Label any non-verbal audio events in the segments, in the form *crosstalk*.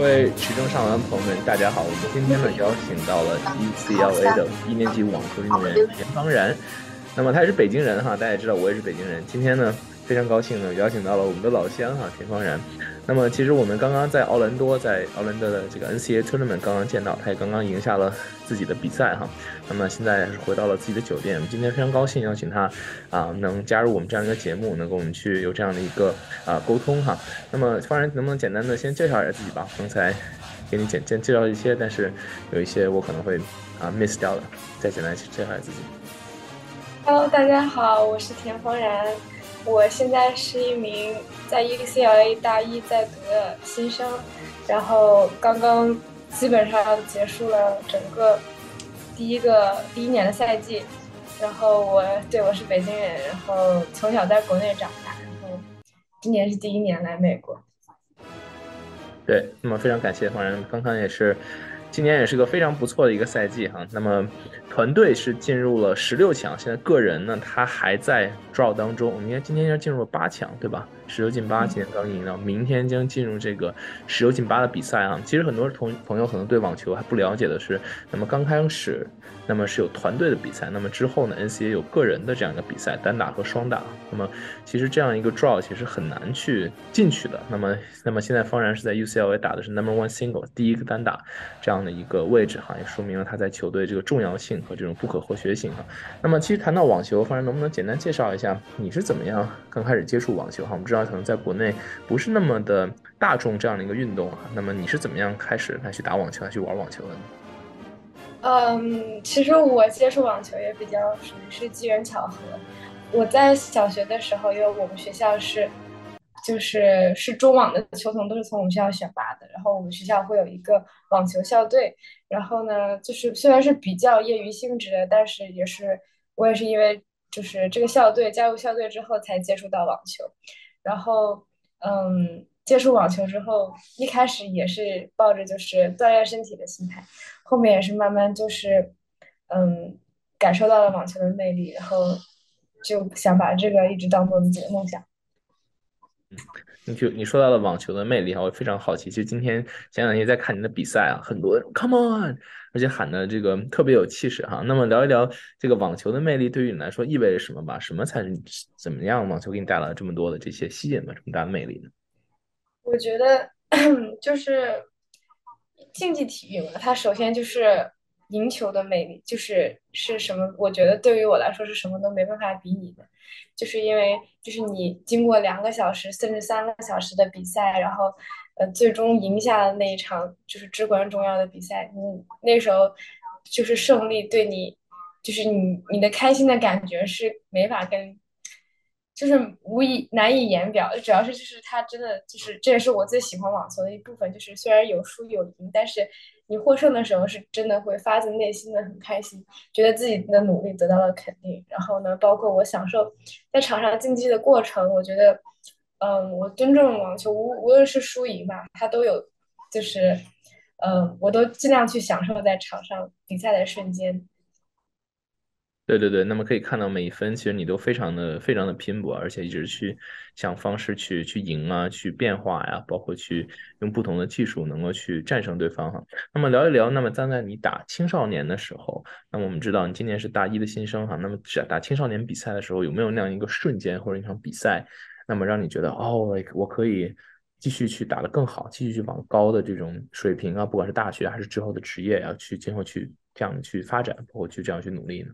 各位持证上篮的朋友们，大家好！我们今天呢邀请到了 UCLA 的一年级网球运动员田方然，那么他也是北京人哈，大家也知道我也是北京人。今天呢非常高兴呢邀请到了我们的老乡哈田方然。那么其实我们刚刚在奥兰多，在奥兰多的这个 NCAA Tournament 刚刚见到，他也刚刚赢下了自己的比赛哈。那么现在是回到了自己的酒店。我们今天非常高兴邀请他啊，能加入我们这样一个节目，能跟我们去有这样的一个啊沟通哈。那么方然能不能简单的先介绍一下自己吧？刚才给你简简介绍一些，但是有一些我可能会啊 miss 掉了，再简单介绍一下自己。Hello，大家好，我是田方然。我现在是一名在 UCLA 大一在读的新生，然后刚刚基本上结束了整个第一个第一年的赛季，然后我对我是北京人，然后从小在国内长大，然后今年是第一年来美国。对，那么非常感谢方然，刚刚也是。今年也是个非常不错的一个赛季哈，那么团队是进入了十六强，现在个人呢他还在 draw 当中，我们应该今天要进入了八强，对吧？十六进八，今天刚赢了，明天将进入这个十六进八的比赛啊。其实很多同朋友可能对网球还不了解的是，那么刚开始，那么是有团队的比赛，那么之后呢，NCAA 有个人的这样一个比赛，单打和双打。那么其实这样一个 draw 其实很难去进去的。那么那么现在方然是在 UCLA 打的是 number one single 第一个单打这样的一个位置哈，也说明了他在球队这个重要性和这种不可或缺性哈。那么其实谈到网球，方然能不能简单介绍一下你是怎么样刚开始接触网球哈？我们知道。可能在国内不是那么的大众这样的一个运动啊，那么你是怎么样开始来去打网球，来去玩网球的呢？嗯，其实我接触网球也比较属于是机缘巧合。我在小学的时候，因为我们学校是就是是中网的球童都是从我们学校选拔的，然后我们学校会有一个网球校队，然后呢，就是虽然是比较业余性质的，但是也是我也是因为。就是这个校队加入校队之后才接触到网球，然后嗯，接触网球之后，一开始也是抱着就是锻炼身体的心态，后面也是慢慢就是嗯，感受到了网球的魅力，然后就想把这个一直当做自己的梦想。你就你说到了网球的魅力哈，我非常好奇，其实今天前两天在看你的比赛啊，很多 Come on。而且喊的这个特别有气势哈，那么聊一聊这个网球的魅力对于你来说意味着什么吧？什么才是怎么样？网球给你带来这么多的这些吸引的这么大的魅力呢？我觉得 *clears throat* 就是竞技体育嘛，它首先就是赢球的魅力，就是是什么？我觉得对于我来说是什么都没办法比拟的，就是因为就是你经过两个小时甚至三个小时的比赛，然后。呃，最终赢下了那一场就是至关重要的比赛，你那时候就是胜利，对你就是你你的开心的感觉是没法跟，就是无以难以言表。主要是就是他真的就是这也是我最喜欢网球的一部分，就是虽然有输有赢，但是你获胜的时候是真的会发自内心的很开心，觉得自己的努力得到了肯定。然后呢，包括我享受在场上竞技的过程，我觉得。嗯，我尊重网球，无无论是输赢吧，它都有，就是，嗯，我都尽量去享受在场上比赛的瞬间。对对对，那么可以看到每一分，其实你都非常的非常的拼搏，而且一直去想方式去去赢啊，去变化呀，包括去用不同的技术能够去战胜对方哈。那么聊一聊，那么站在你打青少年的时候，那么我们知道你今年是大一的新生哈，那么打青少年比赛的时候，有没有那样一个瞬间或者一场比赛？那么让你觉得哦，我可以继续去打得更好，继续去往高的这种水平啊，不管是大学还是之后的职业，要去今后去这样去发展，包括去这样去努力呢？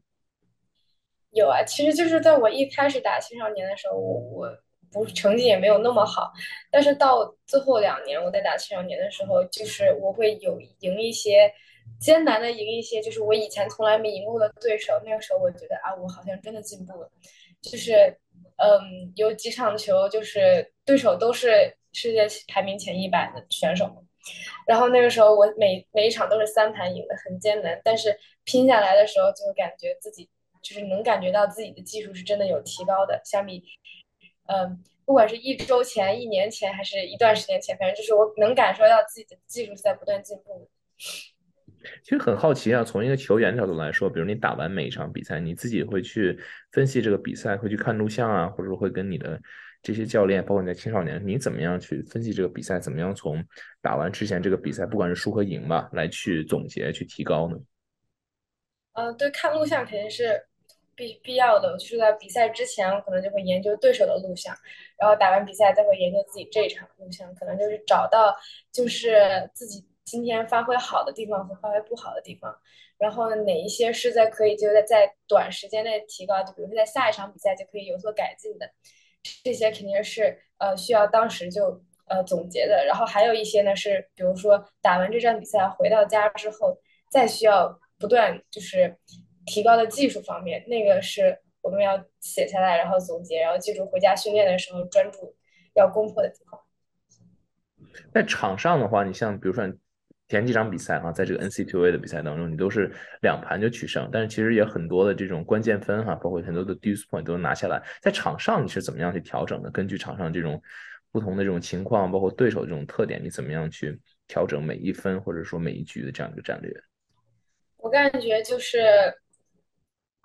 有啊，其实就是在我一开始打青少年的时候，我我不成绩也没有那么好，但是到最后两年我在打青少年的时候，就是我会有赢一些艰难的赢一些，就是我以前从来没赢过的对手，那个时候我觉得啊，我好像真的进步了，就是。嗯，有几场球就是对手都是世界排名前一百的选手，然后那个时候我每每一场都是三盘赢的，很艰难，但是拼下来的时候就感觉自己就是能感觉到自己的技术是真的有提高的，相比嗯，不管是一周前、一年前还是一段时间前，反正就是我能感受到自己的技术是在不断进步的。其实很好奇啊，从一个球员角度来说，比如你打完每一场比赛，你自己会去分析这个比赛，会去看录像啊，或者会跟你的这些教练，包括你在青少年，你怎么样去分析这个比赛？怎么样从打完之前这个比赛，不管是输和赢吧，来去总结、去提高呢？呃，对，看录像肯定是必必要的。就是在比赛之前，我可能就会研究对手的录像，然后打完比赛再会研究自己这一场录像，可能就是找到就是自己今天发挥好的地方和发挥不好的地方。然后哪一些是在可以就在在短时间内提高，就比如说在下一场比赛就可以有所改进的，这些肯定是呃需要当时就呃总结的。然后还有一些呢是，比如说打完这场比赛回到家之后，再需要不断就是提高的技术方面，那个是我们要写下来，然后总结，然后记住回家训练的时候专注要攻破的地方。在场上的话，你像比如说。前几场比赛啊，在这个 NCAA 的比赛当中，你都是两盘就取胜，但是其实也很多的这种关键分哈、啊，包括很多的 deuce point 都能拿下来。在场上你是怎么样去调整的？根据场上这种不同的这种情况，包括对手的这种特点，你怎么样去调整每一分或者说每一局的这样一个战略？我感觉就是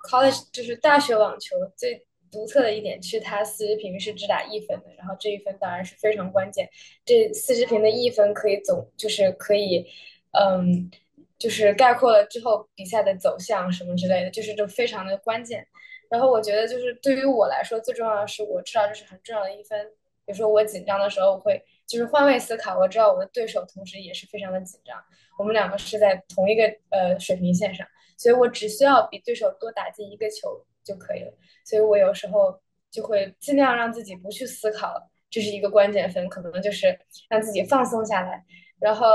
college 就是大学网球最。独特的一点是，它四十平是只打一分的，然后这一分当然是非常关键。这四十平的一分可以总，就是可以，嗯，就是概括了之后比赛的走向什么之类的，就是就非常的关键。然后我觉得，就是对于我来说，最重要的是我知道这是很重要的一分。比如说我紧张的时候，我会就是换位思考，我知道我的对手同时也是非常的紧张，我们两个是在同一个呃水平线上，所以我只需要比对手多打进一个球就可以了。所以我有时候就会尽量让自己不去思考，这是一个关键分，可能就是让自己放松下来，然后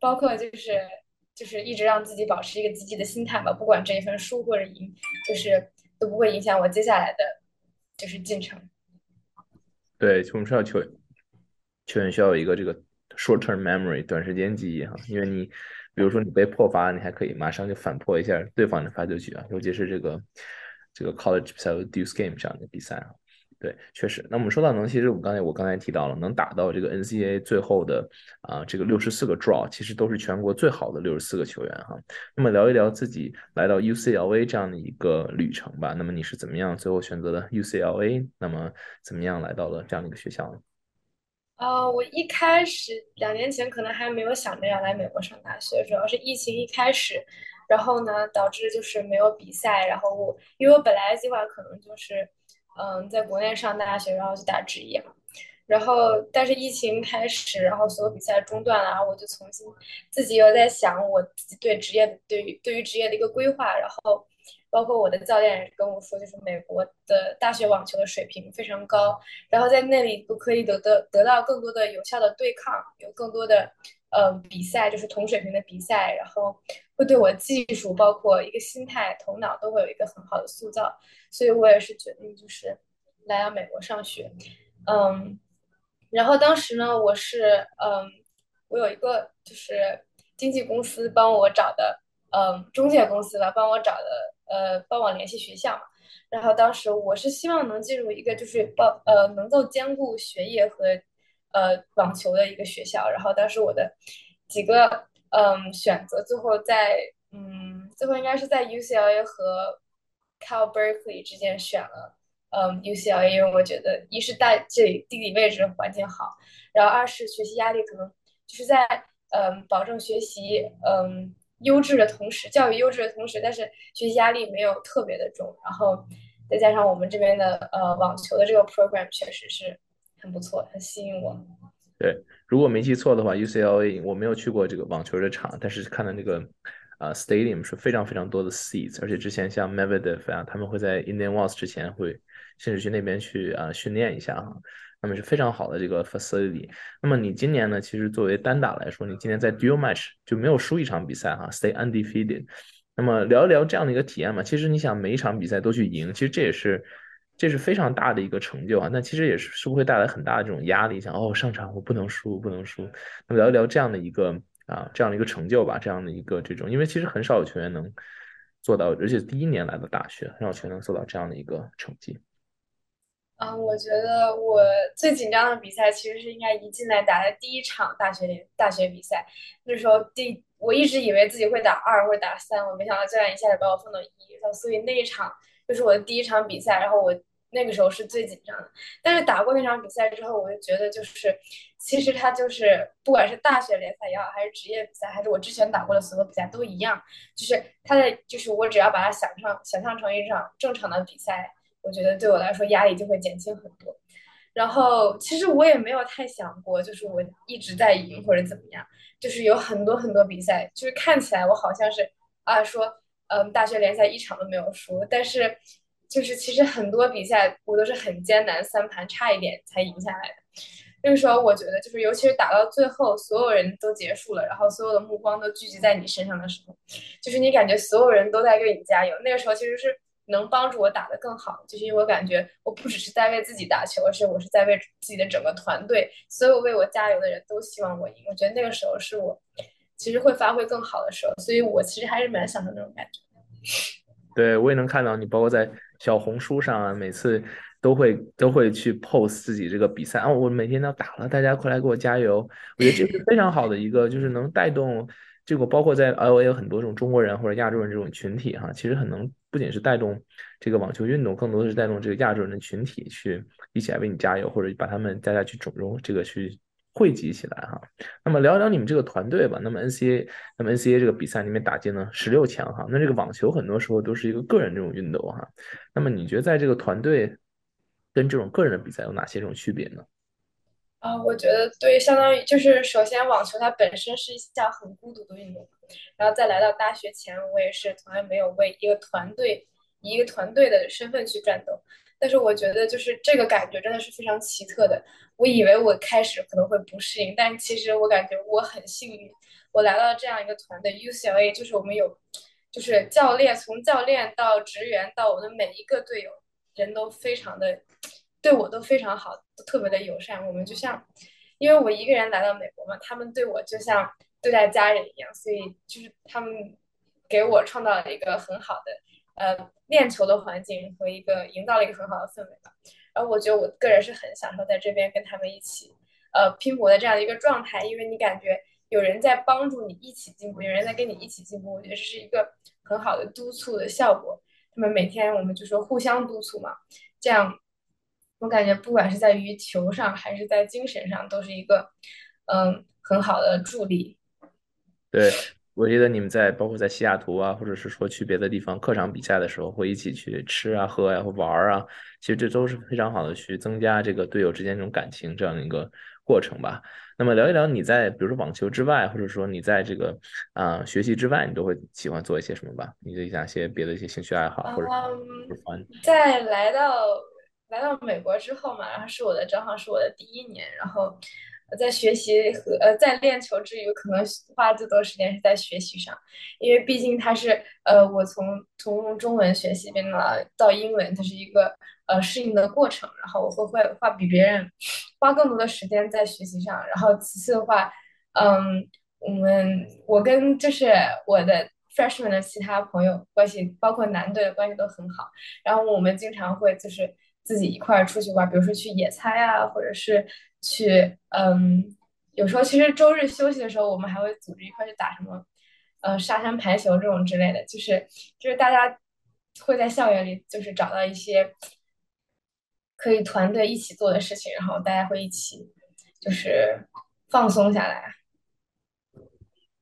包括就是就是一直让自己保持一个积极的心态吧，不管这一分输或者赢，就是都不会影响我接下来的就是进程。对，我们需要球员，球员需要有一个这个 short term memory 短时间记忆哈，因为你比如说你被破发，你还可以马上就反破一下对方的发球局啊，尤其是这个。这个 college 比赛和 deuce game 这样的比赛啊，对，确实。那我们说到能，其实我们刚才我刚才提到了，能打到这个 NCAA 最后的啊这个六十四个 draw，其实都是全国最好的六十四个球员哈。那么聊一聊自己来到 UCLA 这样的一个旅程吧。那么你是怎么样最后选择的 UCLA？那么怎么样来到了这样的一个学校呢？呃，我一开始两年前可能还没有想着要来美国上大学，主要是疫情一开始。然后呢，导致就是没有比赛。然后我，因为我本来计划可能就是，嗯，在国内上大学，然后去打职业嘛。然后，但是疫情开始，然后所有比赛中断了，然后我就重新自己又在想我自己对职业对于对于职业的一个规划。然后，包括我的教练跟我说，就是美国的大学网球的水平非常高，然后在那里都可以得得得到更多的有效的对抗，有更多的。呃，比赛就是同水平的比赛，然后会对我技术，包括一个心态、头脑都会有一个很好的塑造，所以我也是决定就是来到美国上学。嗯，然后当时呢，我是嗯，我有一个就是经纪公司帮我找的，嗯，中介公司吧，帮我找的，呃，帮我联系学校嘛。然后当时我是希望能进入一个就是帮呃能够兼顾学业和。呃，网球的一个学校，然后当时我的几个嗯选择，最后在嗯最后应该是在 UCLA 和 Cal Berkeley 之间选了嗯 UCLA，因为我觉得一是大这里地理位置环境好，然后二是学习压力可能就是在嗯保证学习嗯优质的同时，教育优质的同时，但是学习压力没有特别的重，然后再加上我们这边的呃网球的这个 program 确实是。很不错，很吸引我。对，如果没记错的话，UCLA 我没有去过这个网球的场，但是看到那个啊、stadium 是非常非常多的 seats，而且之前像 Medvedev 啊，他们会在 Indian Wells 之前会甚至去那边去啊、训练一下哈，那么是非常好的这个 facility。那么你今年呢，其实作为单打来说，你今年在 dual match 就没有输一场比赛哈，stay undefeated。那么聊一聊这样的一个体验嘛，其实你想每一场比赛都去赢，其实这也是。这是非常大的一个成就啊，那其实也是是不会带来很大的这种压力？想哦，上场我不能输，不能输。那么聊一聊这样的一个啊，这样的一个成就吧，这样的一个这种，因为其实很少有球员能做到，而且第一年来的大学，很少球员能做到这样的一个成绩。啊，我觉得我最紧张的比赛其实是应该一进来打的第一场大学联大学比赛，那时候第我一直以为自己会打二或者打三，我没想到教练一下子把我放到一，所以那一场就是我的第一场比赛，然后我。那个时候是最紧张的。但是打过那场比赛之后，我就觉得就是，其实它就是不管是大学联赛也好，还是职业比赛，还是我之前打过的所有比赛都一样，就是它的就是我只要把它想象想象成一场正常的比赛，我觉得对我来说压力就会减轻很多。然后其实我也没有太想过，就是我一直在赢或者怎么样，就是有很多很多比赛，就是看起来我好像是啊说，嗯，大学联赛一场都没有输，但是就是其实很多比赛我都是很艰难，三盘差一点才赢下来的。那个时候我觉得，就是尤其是打到最后，所有人都结束了，然后所有的目光都聚集在你身上的时候，就是你感觉所有人都在为你加油。那个时候其实是。能帮助我打得更好，就是因为我感觉我不只是在为自己打球，而是我是在为自己的整个团队，所有为我加油的人都希望我赢。我觉得那个时候是我其实会发挥更好的时候，所以我其实还是蛮享受那种感觉。*laughs* 对，我也能看到你，包括在小红书上啊，每次都会都会去 post 自己这个比赛啊，我每天都打了，大家快来给我加油。我觉得这是非常好的一个，就是能带动。这个包括在 LA 有很多这种中国人或者亚洲人这种群体哈，其实很能不仅是带动这个网球运动，更多的是带动这个亚洲人的群体去一起来为你加油，或者把他们大家去整容这个去汇集起来哈。那么聊一聊你们这个团队吧。那么 NCA，那么 NCA 这个比赛里面打进了十六强哈。那这个网球很多时候都是一个个人这种运动哈。那么你觉得在这个团队跟这种个人的比赛有哪些这种区别呢？啊、我觉得对，相当于就是首先网球它本身是一项很孤独的运动，然后再来到大学前，我也是从来没有为一个团队以一个团队的身份去战斗，但是我觉得就是这个感觉真的是非常奇特的。我以为我开始可能会不适应，但其实我感觉我很幸运，我来到这样一个团队 UCLA，就是我们有就是教练，从教练到职员到我的每一个队友，人都非常的。对我都非常好，都特别的友善。我们就像，因为我一个人来到美国嘛，他们对我就像对待家人一样，所以就是他们给我创造了一个很好的呃练球的环境和一个营造了一个很好的氛围吧。然后我觉得我个人是很享受在这边跟他们一起呃拼搏的这样的一个状态，因为你感觉有人在帮助你一起进步，有人在跟你一起进步，我觉得这是一个很好的督促的效果。他们每天我们就说互相督促嘛，这样。我感觉不管是在于球上还是在精神上，都是一个嗯很好的助力。对，我觉得你们在包括在西雅图啊，或者是说去别的地方客场比赛的时候，会一起去吃啊、喝呀、啊、或玩啊，其实这都是非常好的去增加这个队友之间这种感情这样的一个过程吧。那么聊一聊你在比如说网球之外，或者说你在这个啊、呃、学习之外，你都会喜欢做一些什么吧？你的一些别的一些兴趣爱好或者在来到。来到美国之后嘛，然后是我的正好是我的第一年，然后在学习和呃在练球之余，可能花最多时间是在学习上，因为毕竟它是呃我从从中文学习变了到英文，它是一个呃适应的过程，然后我会会花比别人花更多的时间在学习上，然后其次的话，嗯，我们我跟就是我的 freshman 的其他朋友关系，包括男队的关系都很好，然后我们经常会就是。自己一块儿出去玩，比如说去野餐啊，或者是去，嗯，有时候其实周日休息的时候，我们还会组织一块去打什么，呃，沙滩排球这种之类的，就是就是大家会在校园里就是找到一些可以团队一起做的事情，然后大家会一起就是放松下来。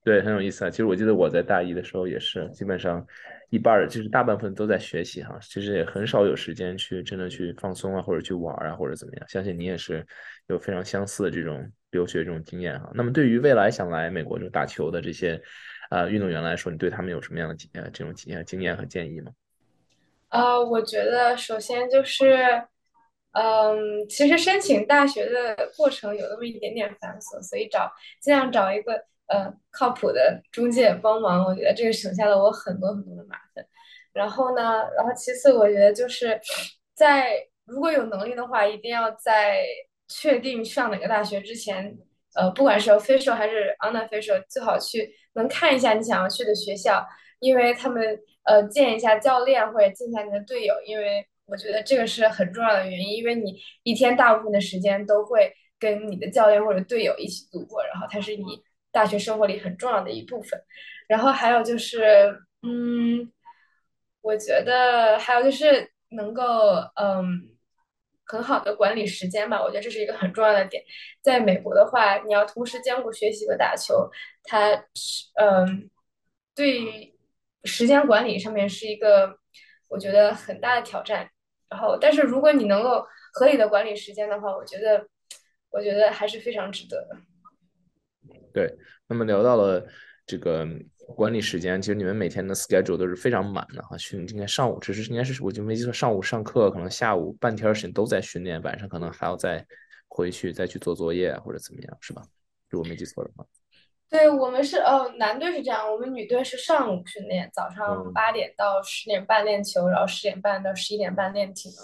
对，很有意思啊。其实我记得我在大一的时候也是，基本上。一半儿就是大部分都在学习哈，其实也很少有时间去真的去放松啊，或者去玩啊，或者怎么样。相信你也是有非常相似的这种留学这种经验哈。那么对于未来想来美国就打球的这些呃运动员来说，你对他们有什么样的经验这种经验经验和建议吗？呃，我觉得首先就是，嗯，其实申请大学的过程有那么一点点繁琐，所以找尽量找一个。呃，靠谱的中介帮忙，我觉得这个省下了我很多很多的麻烦。然后呢，然后其次，我觉得就是在如果有能力的话，一定要在确定上哪个大学之前，呃，不管是 official 还是 unofficial，最好去能看一下你想要去的学校，因为他们呃见一下教练或者见一下你的队友，因为我觉得这个是很重要的原因，因为你一天大部分的时间都会跟你的教练或者队友一起度过，然后他是你。大学生活里很重要的一部分，然后还有就是，嗯，我觉得还有就是能够，嗯，很好的管理时间吧，我觉得这是一个很重要的点。在美国的话，你要同时兼顾学习和打球，它是嗯，对于时间管理上面是一个我觉得很大的挑战。然后，但是如果你能够合理的管理时间的话，我觉得我觉得还是非常值得的。对，那么聊到了这个。管理时间，其实你们每天的 schedule 都是非常满的哈。训今天上午只是应该是我就没记错，上午上课，可能下午半天时间都在训练，晚上可能还要再回去再去做作业或者怎么样，是吧？如果没记错的话。对，我们是哦，男队是这样，我们女队是上午训练，早上八点到十点半练球，嗯、然后十点半到十一点半练体能，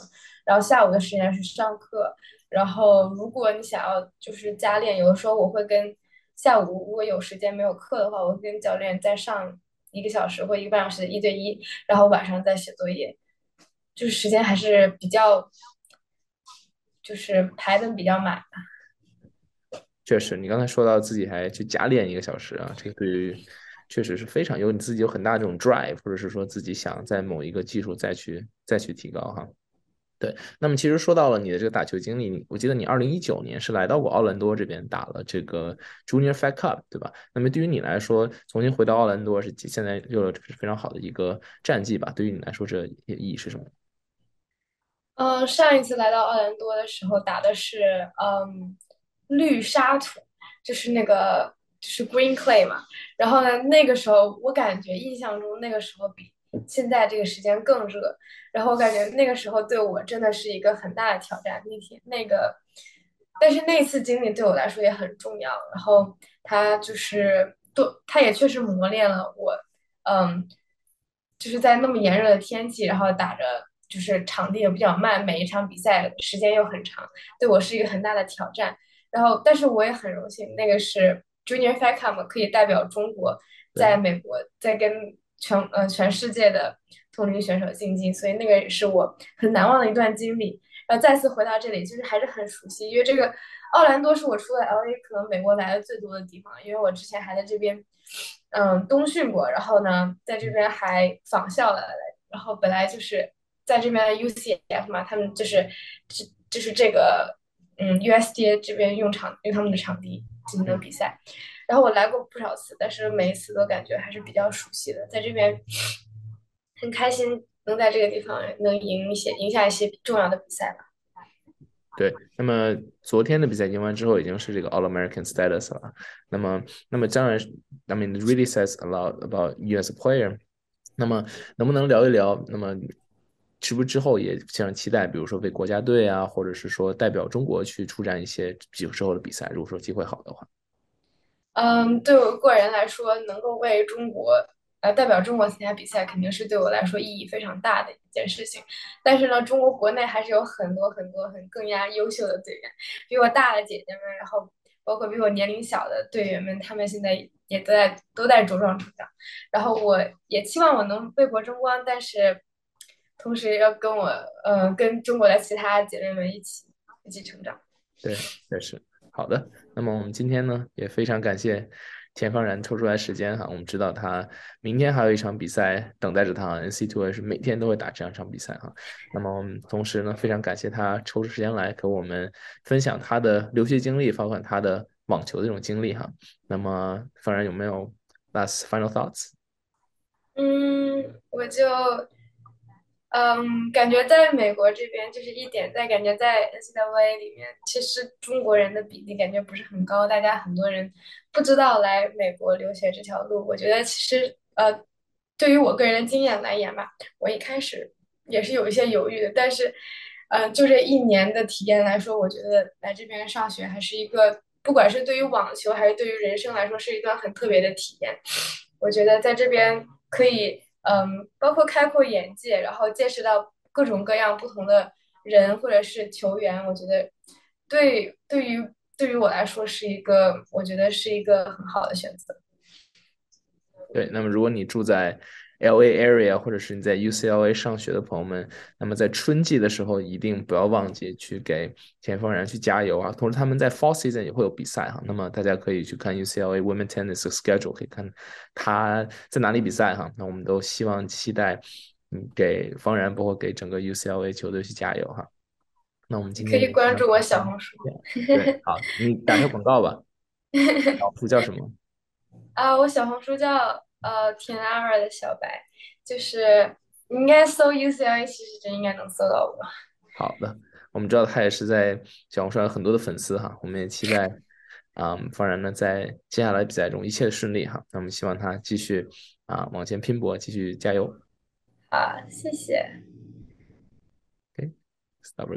然后下午的时间是上课。然后如果你想要就是加练，有的时候我会跟。下午如果有时间没有课的话，我会跟教练再上一个小时或一个半小时的一对一，然后晚上再写作业，就是时间还是比较，就是排的比较满。确实，你刚才说到自己还去加练一个小时啊，这个对于确实是非常有你自己有很大这种 drive，或者是说自己想在某一个技术再去再去提高哈。对，那么其实说到了你的这个打球经历，我记得你二零一九年是来到过奥兰多这边打了这个 Junior Fed Cup，对吧？那么对于你来说，重新回到奥兰多是现在又有非常好的一个战绩吧？对于你来说，这意义是什么？呃，上一次来到奥兰多的时候打的是嗯绿沙土，就是那个就是 Green Clay 嘛。然后呢，那个时候我感觉印象中那个时候比。现在这个时间更热，然后我感觉那个时候对我真的是一个很大的挑战。那天那个，但是那次经历对我来说也很重要。然后他就是都，他也确实磨练了我。嗯，就是在那么炎热的天气，然后打着就是场地也比较慢，每一场比赛时间又很长，对我是一个很大的挑战。然后，但是我也很荣幸，那个是 Junior Fed Cup 可以代表中国在美国在跟。全呃全世界的同龄选手竞技，所以那个也是我很难忘的一段经历。然后再次回到这里，就是还是很熟悉，因为这个奥兰多是我除了 LA 可能美国来的最多的地方，因为我之前还在这边嗯冬训过，然后呢在这边还访校了，然后本来就是在这边 UCF 嘛，他们就是就就是这个嗯 USDA 这边用场用他们的场地进行的比赛。然后我来过不少次，但是每一次都感觉还是比较熟悉的，在这边很开心能在这个地方能赢一些赢下一些重要的比赛吧。对，那么昨天的比赛赢完之后已经是这个 All American status 了。那么，那么当然，I mean really says a lot about US player。那么能不能聊一聊？那么是不是之后也非常期待，比如说为国家队啊，或者是说代表中国去出战一些比之后的比赛？如果说机会好的话。嗯，对我个人来说，能够为中国呃代表中国参加比赛，肯定是对我来说意义非常大的一件事情。但是呢，中国国内还是有很多很多很更加优秀的队员，比我大的姐姐们，然后包括比我年龄小的队员们，他们现在也都在都在茁壮成长。然后我也期望我能为国争光，但是同时要跟我呃跟中国的其他姐妹们一起一起成长。对，也是。好的，那么我们今天呢也非常感谢田方然抽出来时间哈，我们知道他明天还有一场比赛等待着他，NCAA 是每天都会打这样一场比赛哈。那么我们同时呢非常感谢他抽出时间来给我们分享他的留学经历，包括他的网球的这种经历哈。那么方然有没有 last final thoughts？嗯，我就。嗯，感觉在美国这边就是一点，在感觉在 NCAA 里面，其实中国人的比例感觉不是很高，大家很多人不知道来美国留学这条路。我觉得其实呃，对于我个人的经验来言吧，我一开始也是有一些犹豫的，但是呃，就这一年的体验来说，我觉得来这边上学还是一个，不管是对于网球还是对于人生来说，是一段很特别的体验。我觉得在这边可以。嗯，包括开阔眼界，然后见识到各种各样不同的人或者是球员，我觉得对对于对于我来说是一个，我觉得是一个很好的选择。对，那么如果你住在 LA area 或者是你在 UCLA 上学的朋友们，那么在春季的时候一定不要忘记去给田方然去加油啊！同时他们在 Fall Season 也会有比赛哈，那么大家可以去看 UCLA Women Tennis 的 schedule，可以看他在哪里比赛哈。那我们都希望期待，嗯，给方然包括给整个 UCLA 球队去加油哈。那我们今天可以关注我小红书。对，好，你打个广告吧。*laughs* 小红书叫什么？啊，我小红书叫呃田安儿的小白，就是你应该搜 UCLA 其实就应该能搜到我。*laughs* 好的，我们知道他也是在小红书上有很多的粉丝哈，我们也期待啊，方然呢在接下来比赛中一切顺利哈。那我们希望他继续啊往前拼搏，继续加油。啊，谢谢。Okay, stop